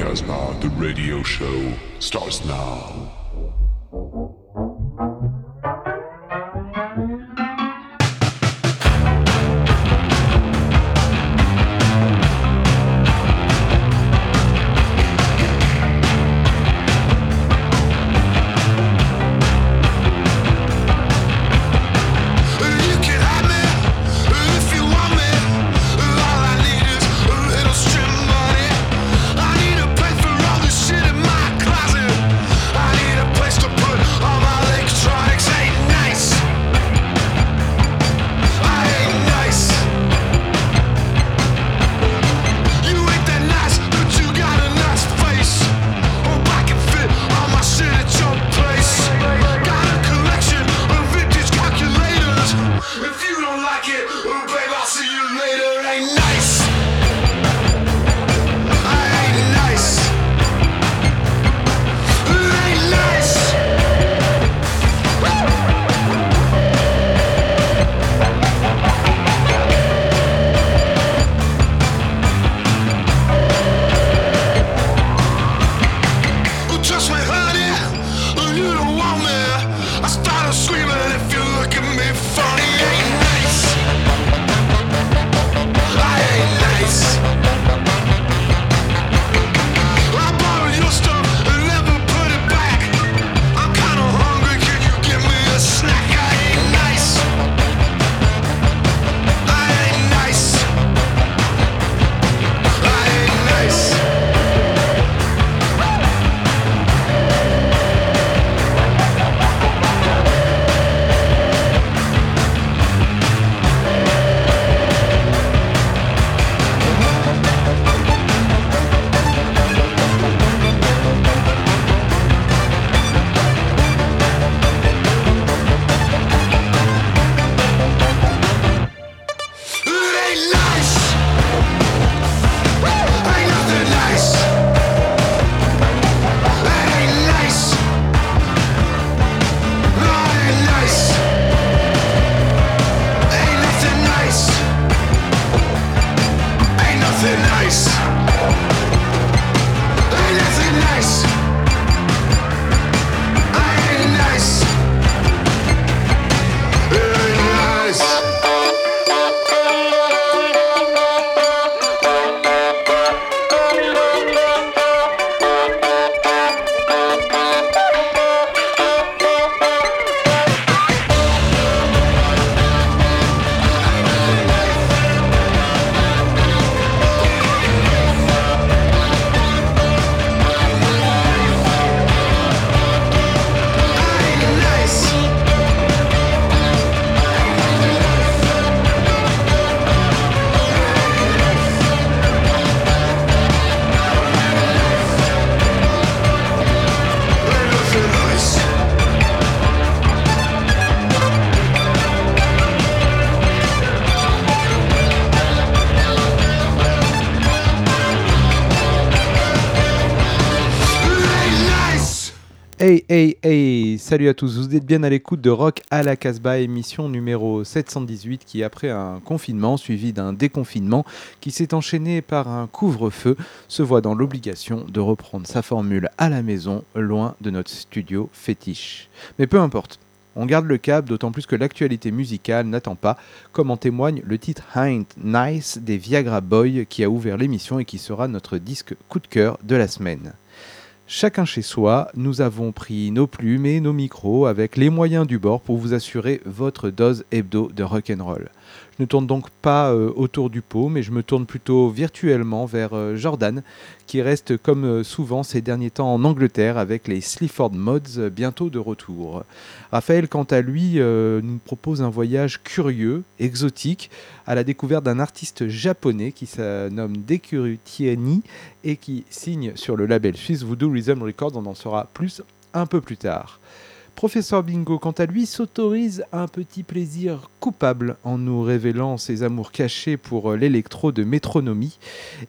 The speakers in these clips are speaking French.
Casbah, the radio show starts now. Hey, hey, hey, salut à tous, vous êtes bien à l'écoute de Rock à la Casbah, émission numéro 718 qui, après un confinement suivi d'un déconfinement qui s'est enchaîné par un couvre-feu, se voit dans l'obligation de reprendre sa formule à la maison, loin de notre studio fétiche. Mais peu importe, on garde le cap, d'autant plus que l'actualité musicale n'attend pas, comme en témoigne le titre Ain't Nice des Viagra Boy qui a ouvert l'émission et qui sera notre disque coup de cœur de la semaine. Chacun chez soi, nous avons pris nos plumes et nos micros avec les moyens du bord pour vous assurer votre dose hebdo de rock'n'roll. Je ne tourne donc pas euh, autour du pot, mais je me tourne plutôt virtuellement vers euh, Jordan, qui reste comme euh, souvent ces derniers temps en Angleterre avec les Sleaford Mods bientôt de retour. Raphaël, quant à lui, nous propose un voyage curieux, exotique, à la découverte d'un artiste japonais qui se nomme Dekurutiani et qui signe sur le label suisse Voodoo Rhythm Records. On en saura plus un peu plus tard. Professeur Bingo, quant à lui, s'autorise un petit plaisir coupable en nous révélant ses amours cachés pour l'électro de métronomie.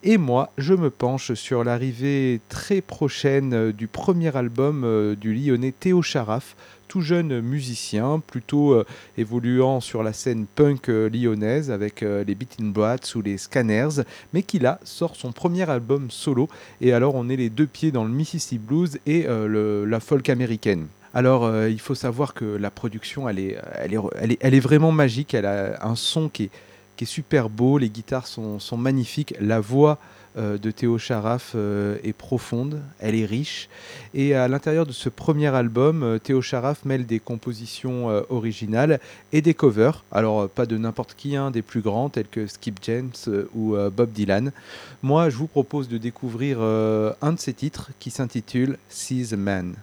Et moi, je me penche sur l'arrivée très prochaine du premier album euh, du lyonnais Théo Charaf, tout jeune musicien, plutôt euh, évoluant sur la scène punk euh, lyonnaise avec les Beating Brats ou les Scanners, mais qui là sort son premier album solo. Et alors on est les deux pieds dans le Mississippi Blues et la folk américaine. Alors, euh, il faut savoir que la production, elle est, elle, est, elle, est, vraiment magique. Elle a un son qui est, qui est super beau. Les guitares sont, sont magnifiques. La voix euh, de Théo Charaf euh, est profonde, elle est riche. Et à l'intérieur de ce premier album, Théo Charaf mêle des compositions originales et des covers. Alors, pas de n'importe qui, hein, des plus grands tels que Skip James ou Bob Dylan. Moi, je vous propose de découvrir un de ces titres qui s'intitule See the Man.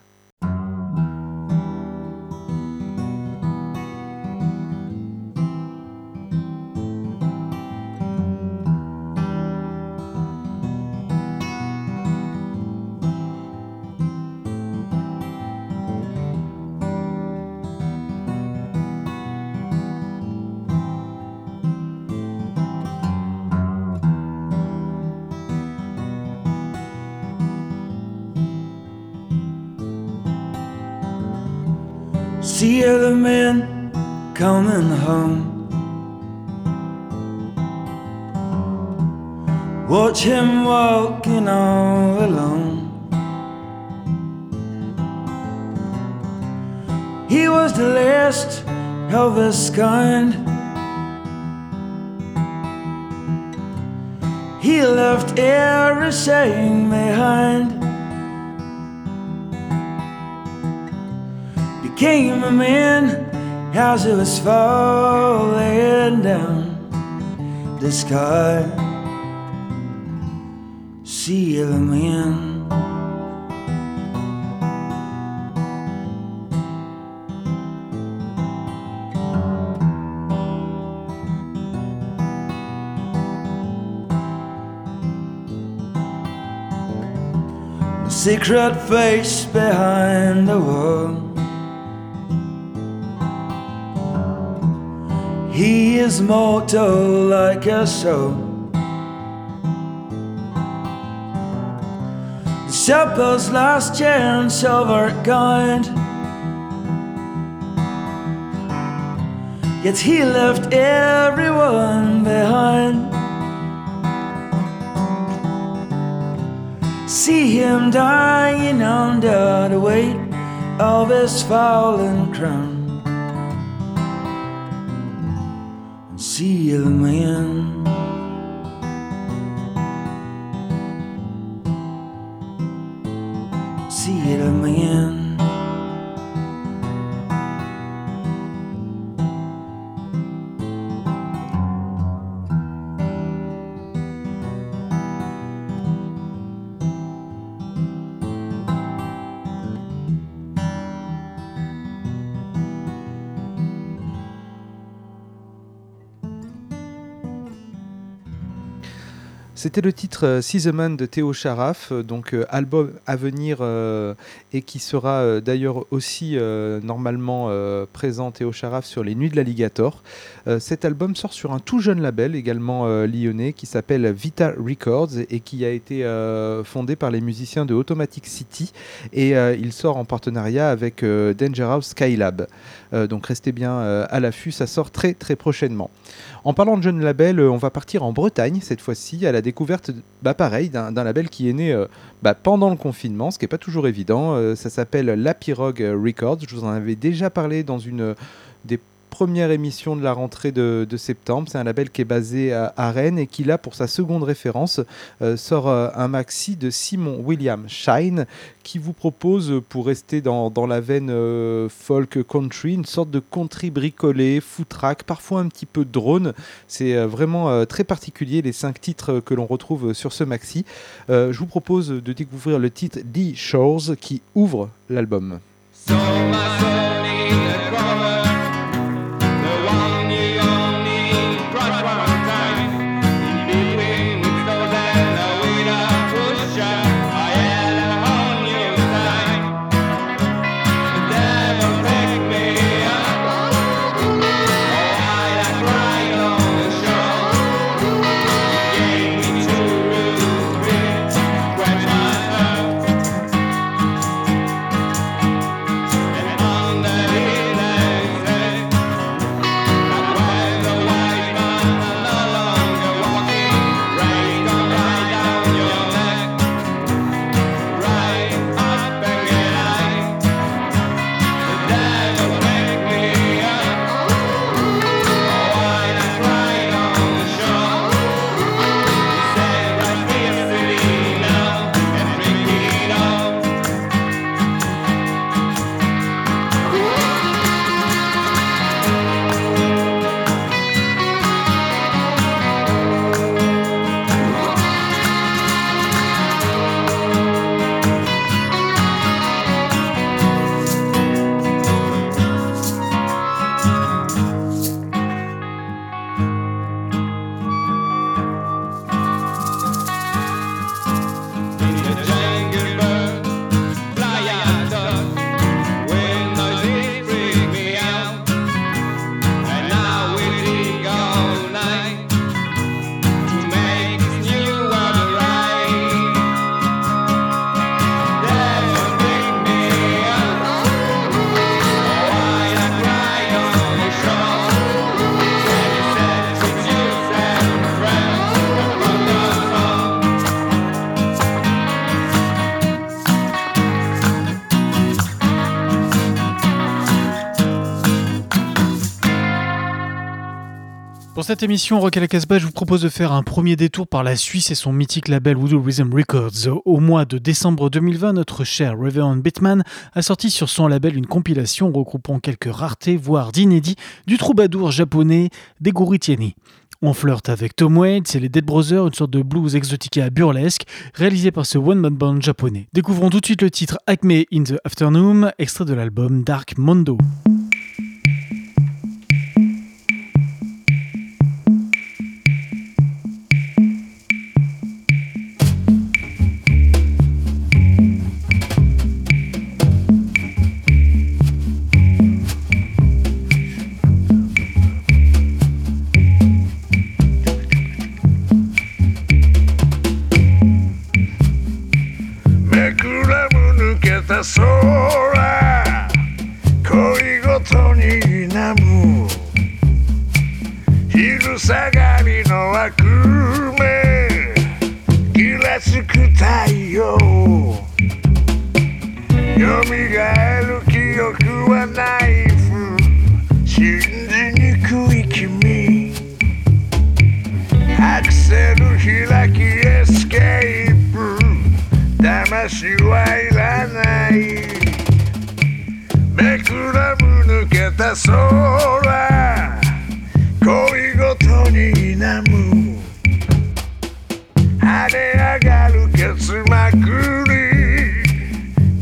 Kind. He left everything behind. Became a man as it was falling down the sky. See the man. Secret face behind the wall. He is mortal like a soul. The shepherd's last chance of our kind. Yet he left everyone behind. See him dying under the weight of his fallen crown. see the man. C'était le titre euh, Man de Théo Charaf, euh, donc euh, album à venir et qui sera d'ailleurs aussi normalement présent Théo Charaf sur les Nuits de l'Alligator. cet album sort sur un tout jeune label également lyonnais qui s'appelle Vita Records et qui a été fondé par les musiciens de Automatic City et il sort en partenariat avec Danger House Skylab. donc restez bien à l'affût, ça sort très très prochainement. En parlant de jeune label, on va partir en Bretagne cette fois-ci à la découverte, bah pareil, d'un label qui est né euh, bah, pendant le confinement, ce qui n'est pas toujours évident. Euh, ça s'appelle La Pirogue Records. Je vous en avais déjà parlé dans une des première émission de la rentrée de, septembre. C'est un label qui est basé à, Rennes et qui, là, pour sa seconde référence, euh, sort euh, un maxi de Simon William Shine qui vous propose, pour rester dans, la veine euh, folk country, une sorte de country bricolé, footrack, parfois un petit peu drone. C'est vraiment très particulier, les cinq titres que l'on retrouve sur ce maxi. je vous propose de découvrir le titre The Shores qui ouvre l'album. Cette émission Rock à la Casbah, je vous propose de faire un premier détour par la Suisse et son mythique label Voodoo Rhythm Records. Au mois de décembre 2020, notre cher Reverend Bitman a sorti sur son label une compilation regroupant quelques raretés, voire d'inédits, du troubadour japonais Deguri Tieni. On flirte avec Tom Waits et les Dead Brothers, une sorte de blues exotica burlesque, réalisé par ce one-man band japonais. Découvrons tout de suite le titre Acme in the Afternoon, extrait de l'album Dark Mondo. 水下がりの悪夢。ギラつく太陽。よみがえる記憶はナイフ。信じにくい君。アクセル開きエスケープ。魂はいらない。めくらむ抜けた空。ね上がる結膜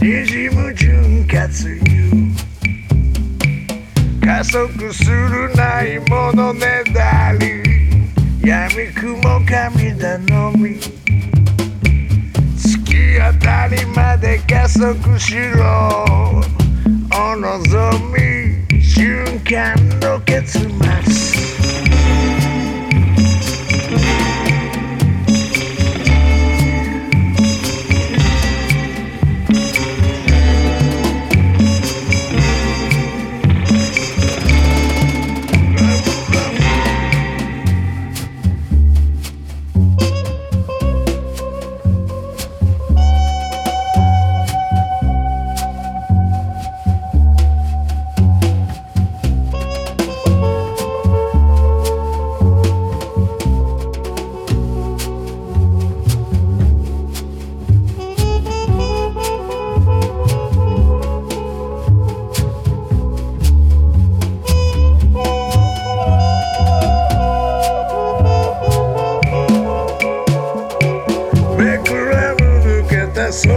にじむ潤滑油。加速するないものねだり闇雲神頼み。月当たりまで加速しろ。お望み瞬間の結末。Yes. long.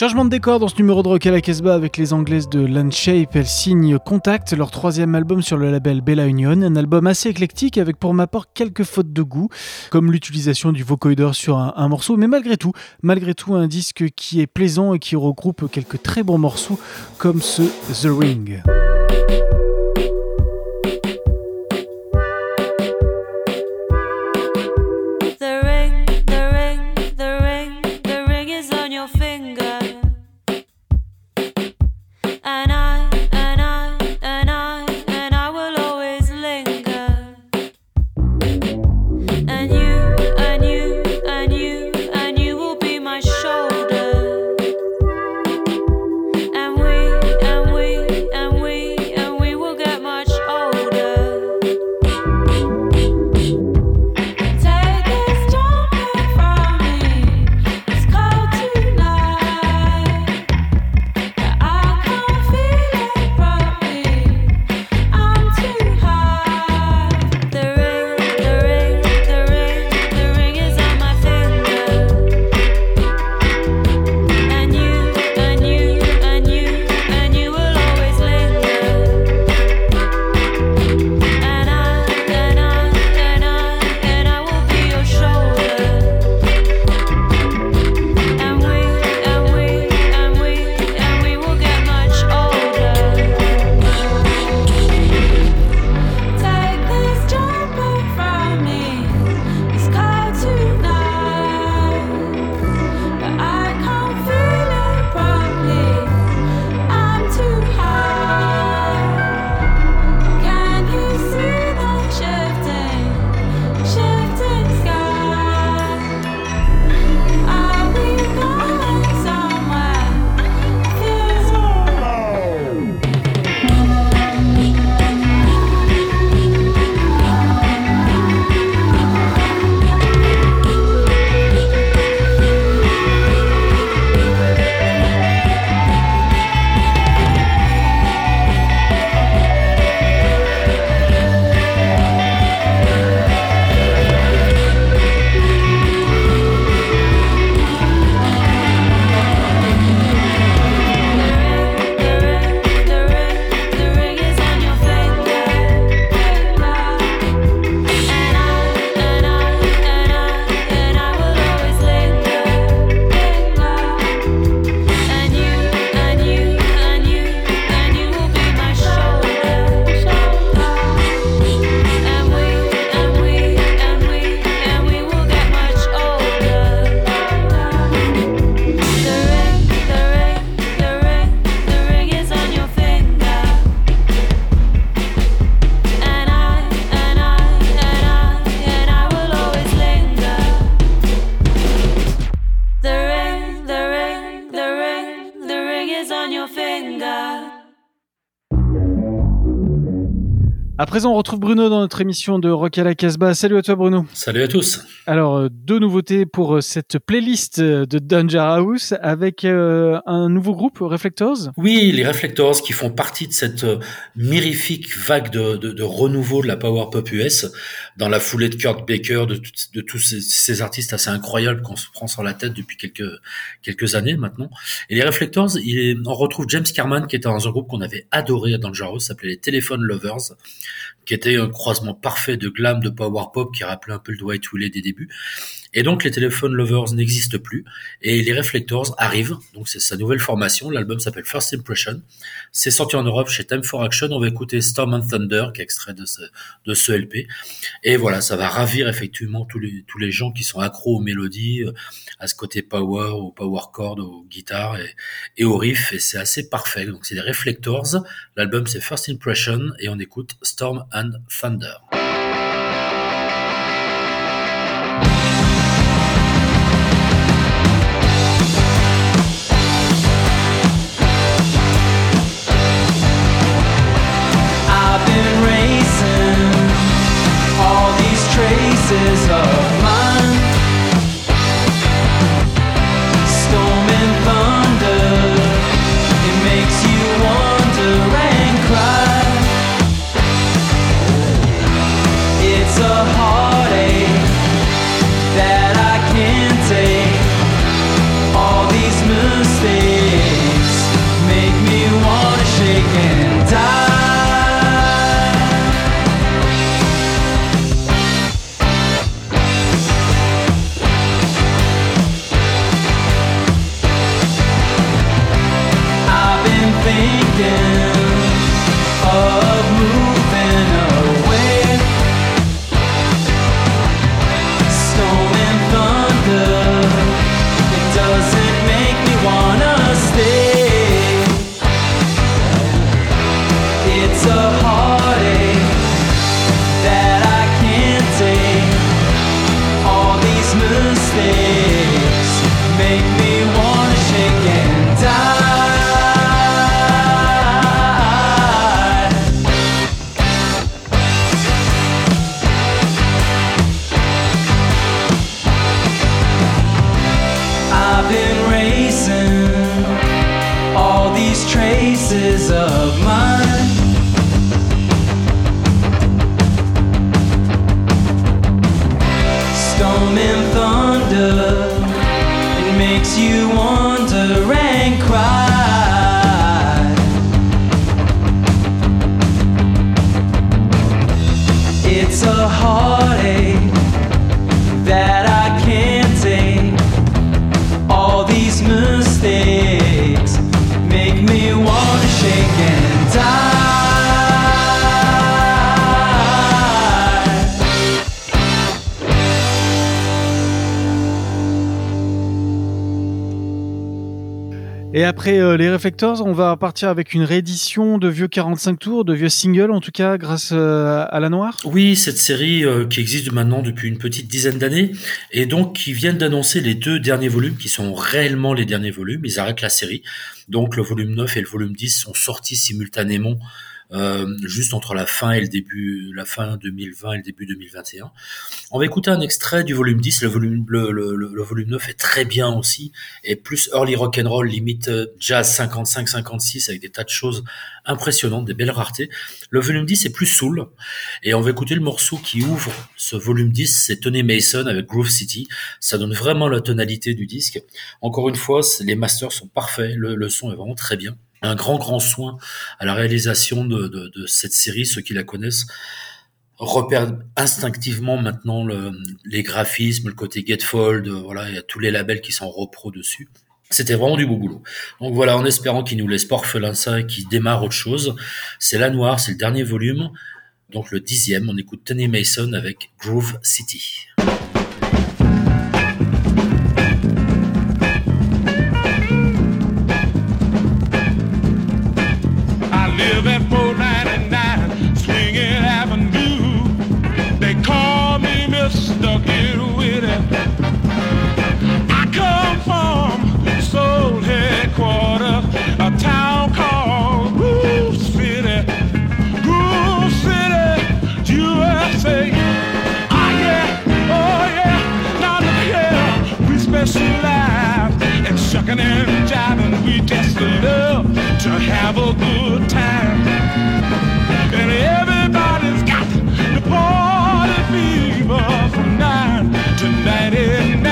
Changement de décor dans ce numéro de Rock à la Casbah avec les Anglaises de Landshape. Elles signent Contact, leur troisième album sur le label Bella Union. Un album assez éclectique avec pour ma part quelques fautes de goût, comme l'utilisation du vocoder sur un, un, morceau. Mais malgré tout, malgré tout, un disque qui est plaisant et qui regroupe quelques très bons morceaux comme ce The Ring. Présent, on retrouve Bruno dans notre émission de Rock à la Casbah. Salut à toi, Bruno. Salut à tous. Alors, euh, deux nouveautés pour euh, cette playlist de Danger House avec euh, un nouveau groupe, Reflectors. Oui, les Reflectors qui font partie de cette mirifique vague de, de, de, renouveau de la power pop US dans la foulée de Kurt Baker, de, de tous ces, ces, artistes assez incroyables qu'on se prend sur la tête depuis quelques quelques années maintenant. Et les Reflectors, il on retrouve James Carman qui était dans un groupe qu'on avait adoré à Danger House, s'appelait les Telephone Lovers qui était un croisement parfait de glam, de power pop qui rappelait un peu le Dwight Willey des débuts. Et donc les Telephone Lovers n'existent plus et les Reflectors arrivent. Donc c'est sa nouvelle formation. L'album s'appelle First Impression. C'est sorti en Europe chez Time for Action. On va écouter Storm and Thunder qui est extrait de ce, de ce LP. Et voilà, ça va ravir effectivement tous les, tous les gens qui sont accros aux mélodies, euh, à ce côté power, au power chord, aux guitares et, et au riff. Et c'est assez parfait. Donc c'est les Reflectors. L'album c'est First Impression et on écoute Storm and Thunder. Après euh, les Reflectors, on va partir avec une réédition de vieux 45 tours, de vieux singles en tout cas, grâce euh, à la Noire. Oui, cette série euh, qui existe maintenant depuis une petite dizaine d'années et donc qui viennent d'annoncer les deux derniers volumes qui sont réellement les derniers volumes. Ils arrêtent la série. Donc le volume 9 et le volume 10 sont sortis simultanément euh, juste entre la fin et le début, la fin 2020 et le début 2021. On va écouter un extrait du volume 10. Le volume, le, volume 9 est très bien aussi et plus early rock and roll, limite euh, jazz 55-56 avec des tas de choses impressionnantes, des belles raretés. Le volume 10 est plus soul et on va écouter le morceau qui ouvre ce volume 10, c'est Tony Mason avec Groove City. Ça donne vraiment la tonalité du disque. Encore une fois, les masters sont parfaits, le, le son est vraiment très bien un grand grand soin à la réalisation de, de, de cette série. Ceux qui la connaissent repèrent instinctivement maintenant le, les graphismes, le côté Getfold, voilà, il y a tous les labels qui sont repro dessus. C'était vraiment du beau boulot. Donc voilà, en espérant qu'ils nous laissent pas orphelins ça et qu'ils démarrent autre chose. C'est La Noire, c'est le dernier volume. Donc le dixième, on écoute Tony Mason avec Groove City. Have a good time. And everybody's got the party fever from 9 to 99.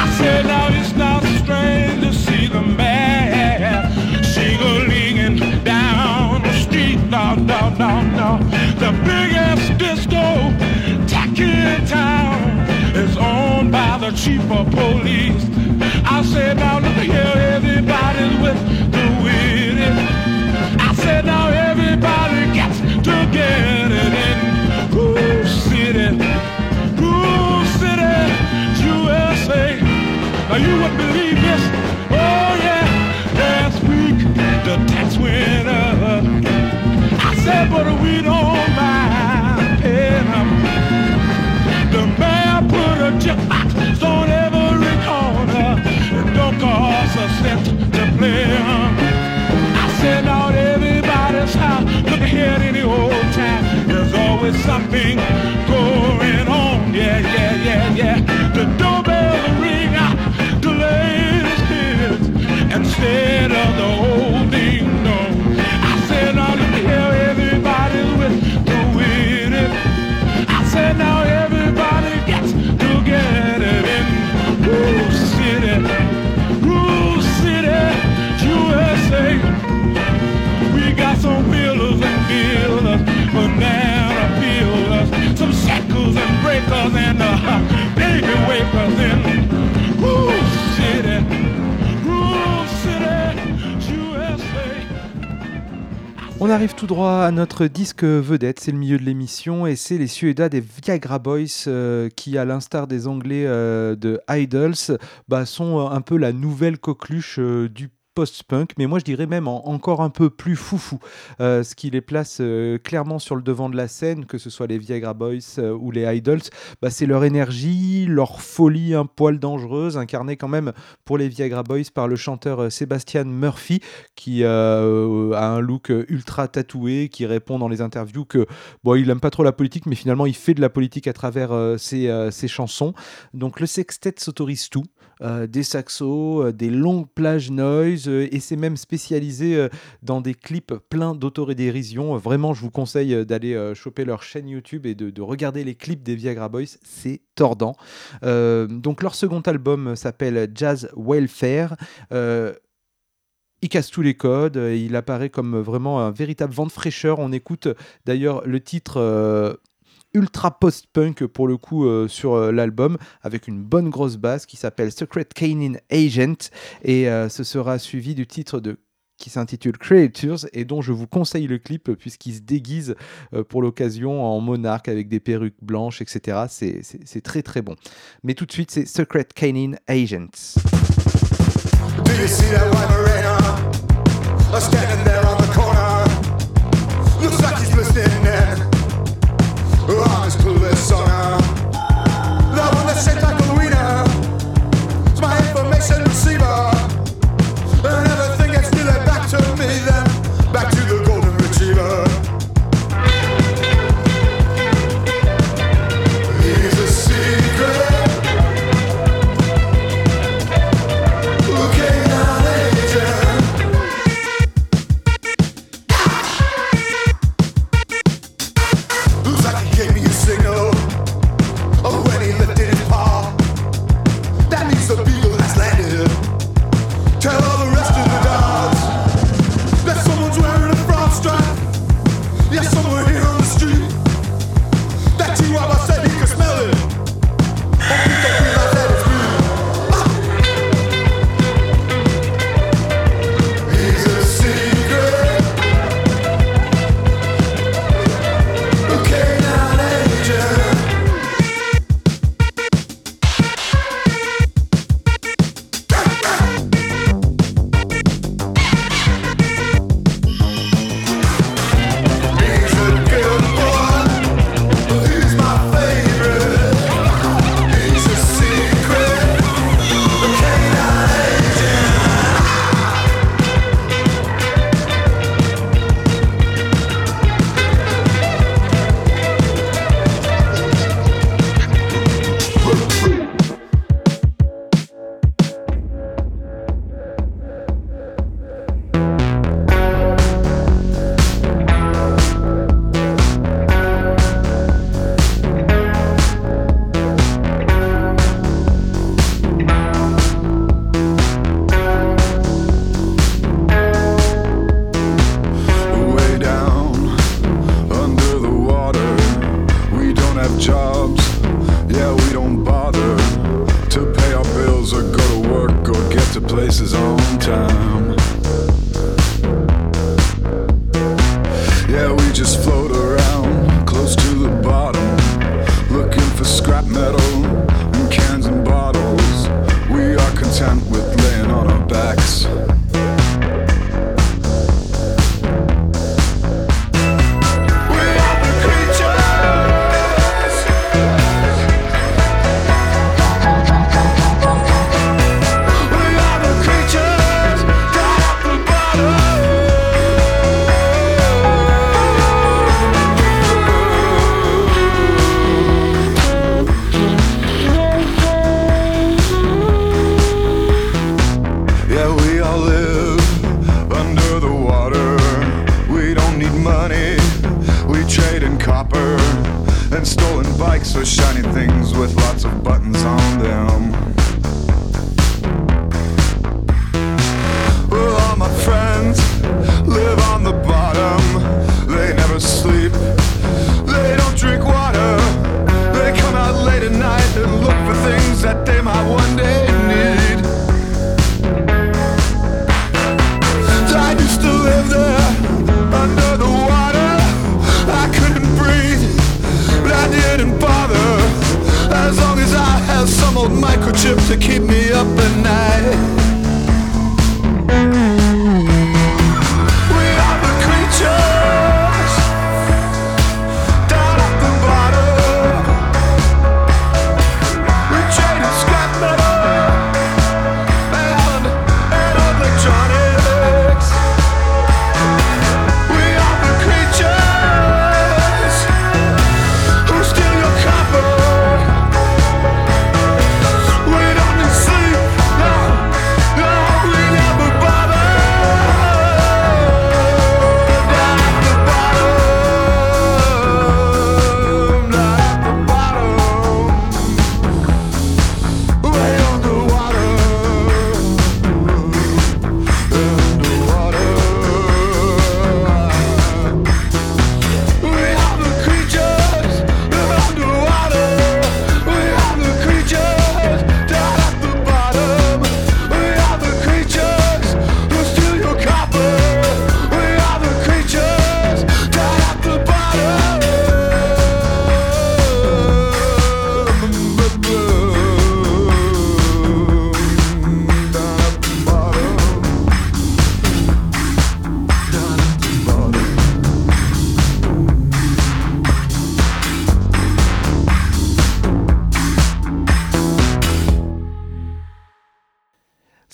I said, now it's not strange to see the man singling down the street. No, no, no, no. The biggest disco tacky town is owned by the cheaper police. I said, now look here, everybody's with the it. I said, now everybody gets to get it in Groove City, Groove City, USA. Now you wouldn't believe this. Oh yeah, last week the tax went up. I said, but we don't I out everybody's house. Look ahead any old time. There's always something going on. Yeah, yeah, yeah, yeah. On arrive tout droit à notre disque vedette, c'est le milieu de l'émission et c'est les Suédois des Viagra Boys euh, qui, à l'instar des Anglais euh, de Idols, bah, sont euh, un peu la nouvelle coqueluche du post-punk, mais moi je dirais même en- encore un peu plus foufou, euh, ce qui les place euh, clairement sur le devant de la scène, que ce soit les Viagra Boys euh, ou les Idols, bah, c'est leur énergie, leur folie un poil dangereuse, incarnée quand même pour les Viagra Boys par le chanteur Sebastian Murphy, qui a un look ultra tatoué, qui répond dans les interviews que bon, il aime pas trop la politique, mais finalement il fait de la politique à travers ses chansons. Donc le sextet s'autorise tout. Euh, des saxos, euh, des longues plages noise, euh, et c'est même spécialisé dans des clips pleins d'autorédérision. Vraiment, je vous conseille d'aller choper leur chaîne YouTube et de, de regarder les clips des Viagra Boys, c'est tordant. Donc leur second album s'appelle Jazz Welfare. Il casse tous les codes, il apparaît comme vraiment un véritable vent de fraîcheur. On écoute d'ailleurs le titre ultra post-punk pour le coup euh, sur euh, l'album avec une bonne grosse basse qui s'appelle Secret Canine Agent et euh, ce sera suivi du titre de qui s'intitule Creatures et dont je vous conseille le clip puisqu'il se déguise pour l'occasion en monarque avec des perruques blanches, etc. C'est- très très bon. Mais tout de suite, c'est Secret Canine Agents. shiny thing.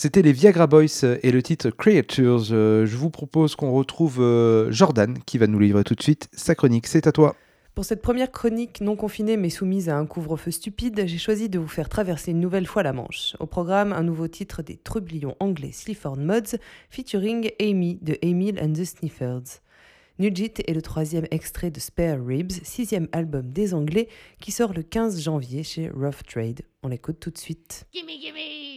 C'était les Viagra Boys et le titre Creatures. Euh, je vous propose qu'on retrouve euh, Jordan qui va nous livrer tout de suite sa chronique. C'est à toi. Pour cette première chronique non confinée mais soumise à un couvre-feu stupide, j'ai choisi de vous faire traverser une nouvelle fois la Manche. Au programme, un nouveau titre des trublions anglais Sleaford Mods featuring Amy de Emil and the Sniffers. Nugit est le troisième extrait de Spare Ribs, sixième album des Anglais, qui sort le 15 janvier chez Rough Trade. On l'écoute tout de suite. Gimme, gimme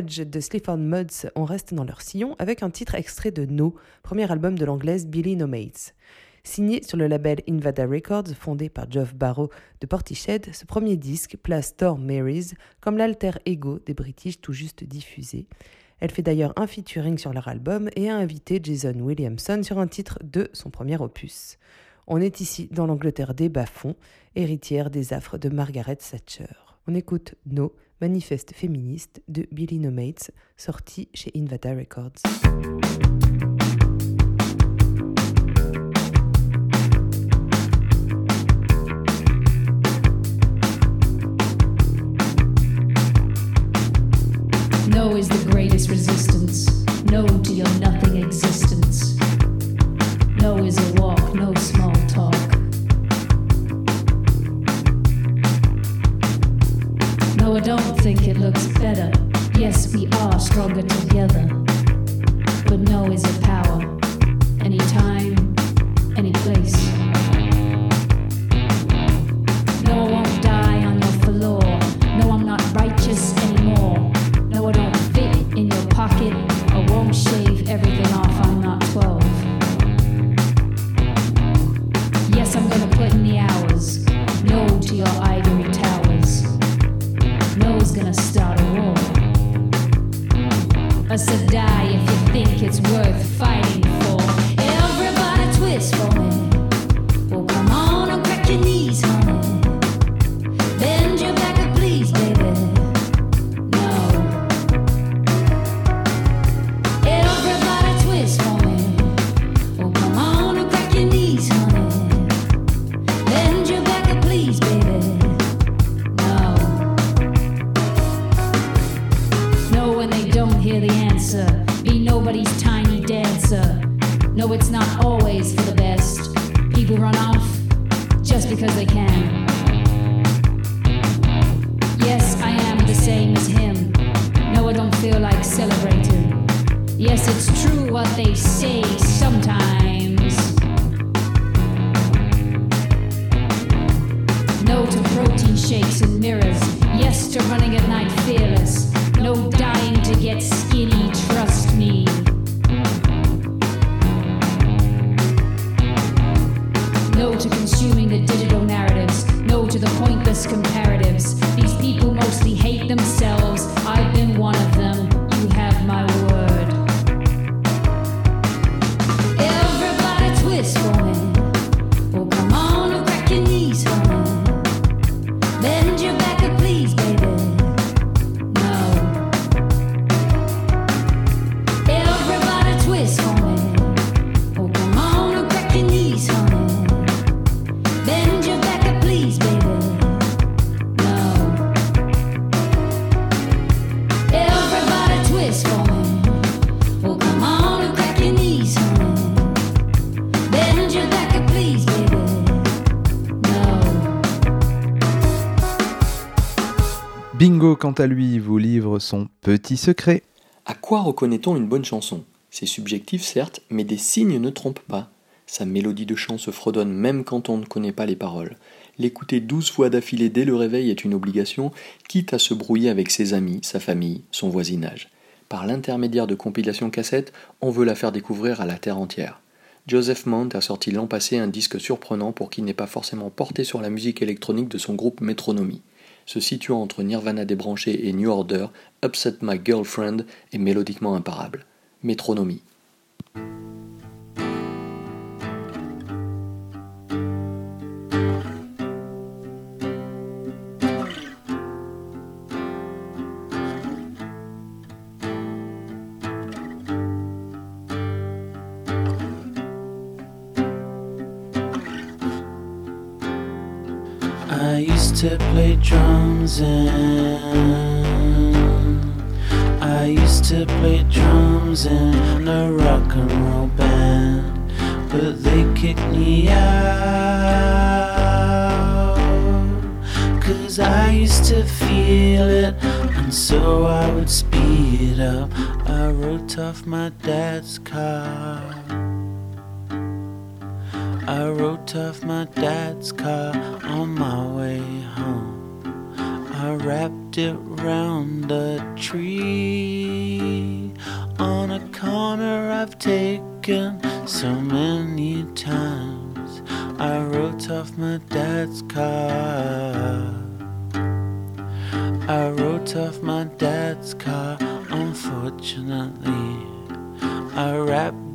De Sleaford Muds, on reste dans leur sillon avec un titre extrait de No, premier album de l'anglaise Billy No Mates. Signé sur le label Invada Records, fondé par Geoff Barrow de Portishead, ce premier disque place Storm Marys comme l'alter ego des British tout juste diffusés. Elle fait d'ailleurs un featuring sur leur album et a invité Jason Williamson sur un titre de son premier opus. On est ici dans l'Angleterre des bas-fonds, héritière des affres de Margaret Thatcher. On écoute No, manifeste féministe de Billy No Mates, sorti chez Invada Records. No is the greatest resistance. No to your nothing No to consuming the digital narratives. No to the pointless comparatives. These people mostly hate themselves. I've been one of them. You have my quant à lui, vous livre son petit secret. À quoi reconnaît-on une bonne chanson? C'est subjectif certes, mais des signes ne trompent pas. Sa mélodie de chant se fredonne même quand on ne connaît pas les paroles. L'écouter douze fois d'affilée dès le réveil est une obligation, quitte à se brouiller avec ses amis, sa famille, son voisinage. Par l'intermédiaire de compilations cassettes, on veut la faire découvrir à la terre entière. Joseph Mount a sorti l'an passé un disque surprenant pour qui n'est pas forcément porté sur la musique électronique de son groupe Metronomy. Se situant entre Nirvana débranché et New Order, Upset My Girlfriend est mélodiquement imparable. Metronomy. I used to play drums and I used to play drums in a rock and roll band, but they kicked me out. Cause I used to feel it, and so I would speed up. I wrote off my dad's car. I wrote off my dad's car on my way home. I wrapped it round a tree. On a corner I've taken so many times. I wrote off my dad's car. I wrote off my dad's car, unfortunately. I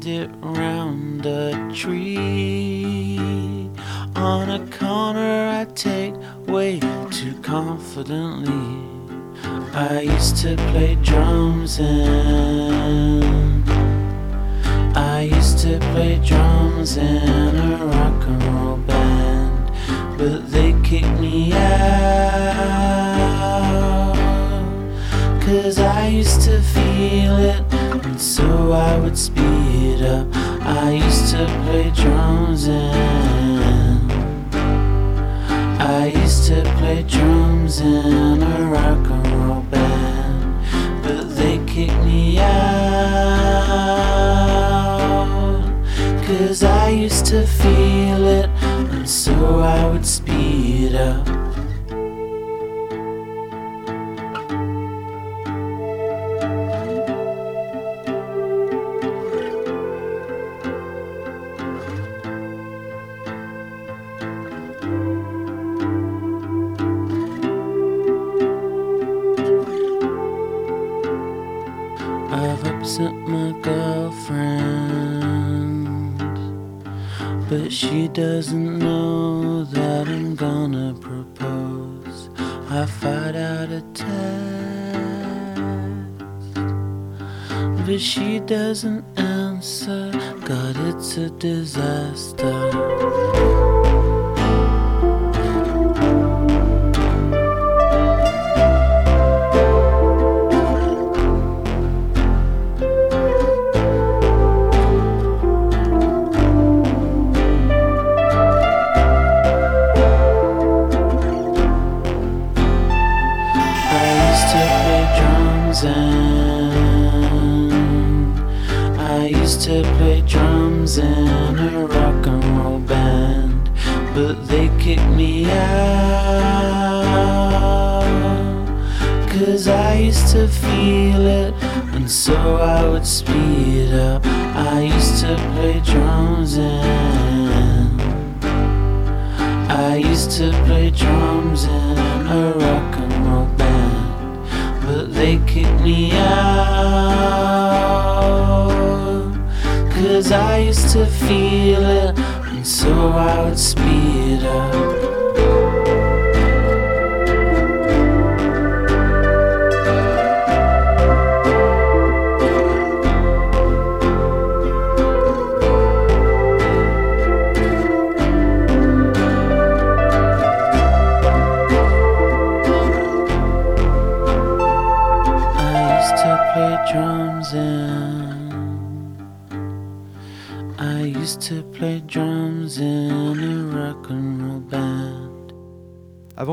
it round a tree. On a corner I take way too confidently. I used to play drums and I used to play drums in a rock and roll band, but they kicked me out. Cause I used to feel it, and so I would speed up. I used to play drums and I used to play drums in a rock and roll band, but they kicked me out. Cause I used to feel it, and so I would speed up. Doesn't know that I'm gonna propose. I fight out a text, but she doesn't answer. God, it's a disaster.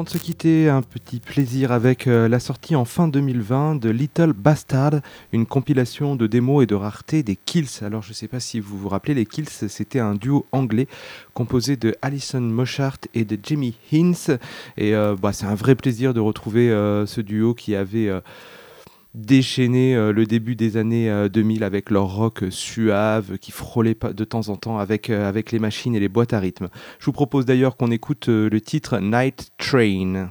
Avant de se quitter, un petit plaisir avec euh, la sortie en fin 2020 de Little Bastard, une compilation de démos et de raretés des Kills. Alors je ne sais pas si vous vous rappelez, les Kills c'était un duo anglais composé de Alison Moshart et de Jimmy Hines. Et euh, bah, c'est un vrai plaisir de retrouver euh, ce duo qui avait... euh, déchaîné euh, le début des années euh, 2000 avec leur rock suave qui frôlait de temps en temps avec, euh, avec les machines et les boîtes à rythme. Je vous propose d'ailleurs qu'on écoute euh, le titre Night Train.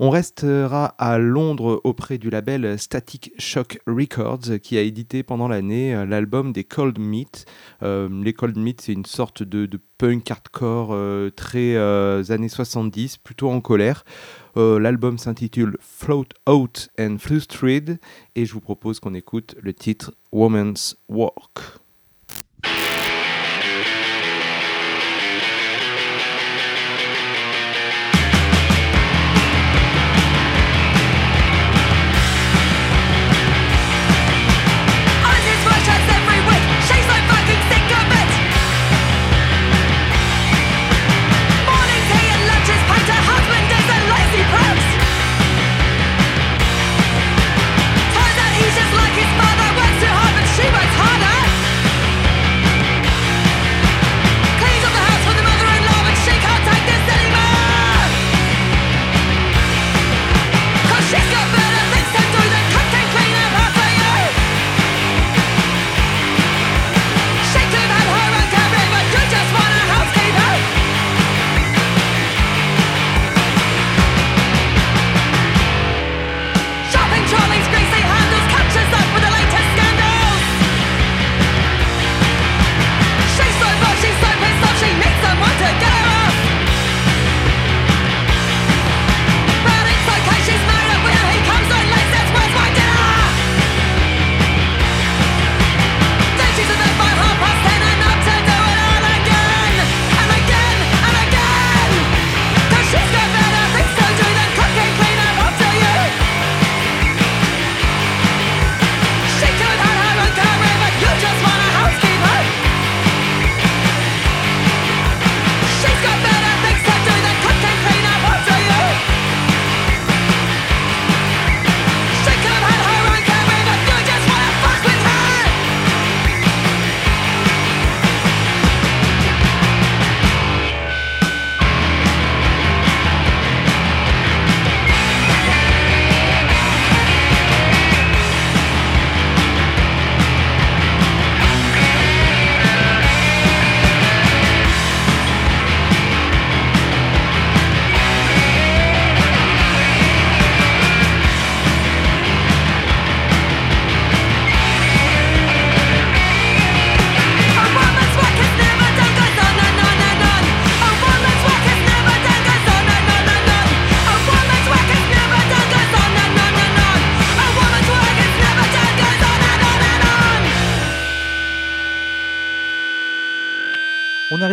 On restera à Londres auprès du label Static Shock Records qui a édité pendant l'année euh, l'album des Cold Meat. Euh, les Cold Meat, c'est une sorte de, punk hardcore euh, très années 70, plutôt en colère. L'album s'intitule Float Out and Flustered et je vous propose qu'on écoute le titre Woman's Walk.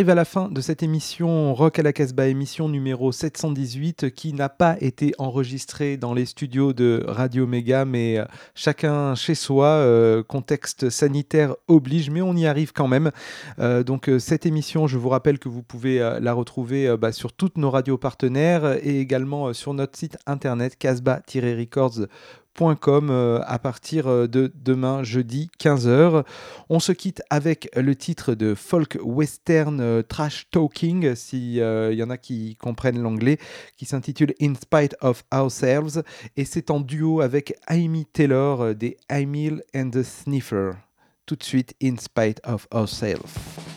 À la fin de cette émission Rock à la Casbah, émission numéro 718, qui n'a pas été enregistrée dans les studios de Radio Méga, mais euh, chacun chez soi, euh, contexte sanitaire oblige, mais on y arrive quand même. Euh, donc cette émission, je vous rappelle que vous pouvez la retrouver bah, sur toutes nos radios partenaires et également sur notre site internet casbah-records.com à partir euh, de demain jeudi 15h. On se quitte avec le titre de folk western euh, trash talking, si euh, y en a qui comprennent l'anglais, qui s'intitule In Spite of Ourselves et c'est en duo avec Amy Taylor euh, des Emil and the Sniffer. Tout de suite, In Spite of Ourselves.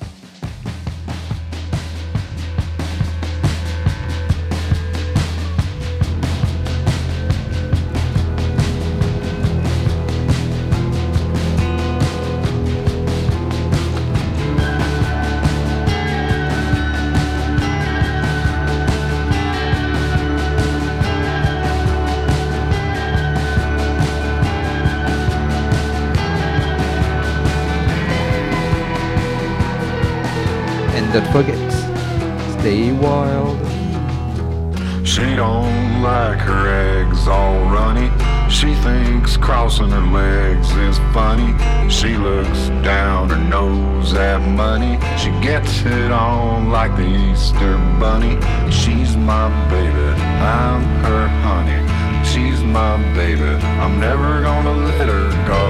Crossing her legs is funny. She looks down her nose at money. She gets it on like the Easter bunny. She's my baby, I'm her honey. She's my baby, I'm never gonna let her go.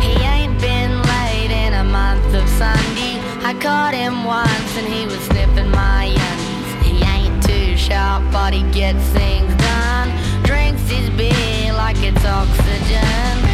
He ain't been late in a month of Sunday. I caught him once and he was sniffing my but he gets things done. Drinks his beer like it's oxygen.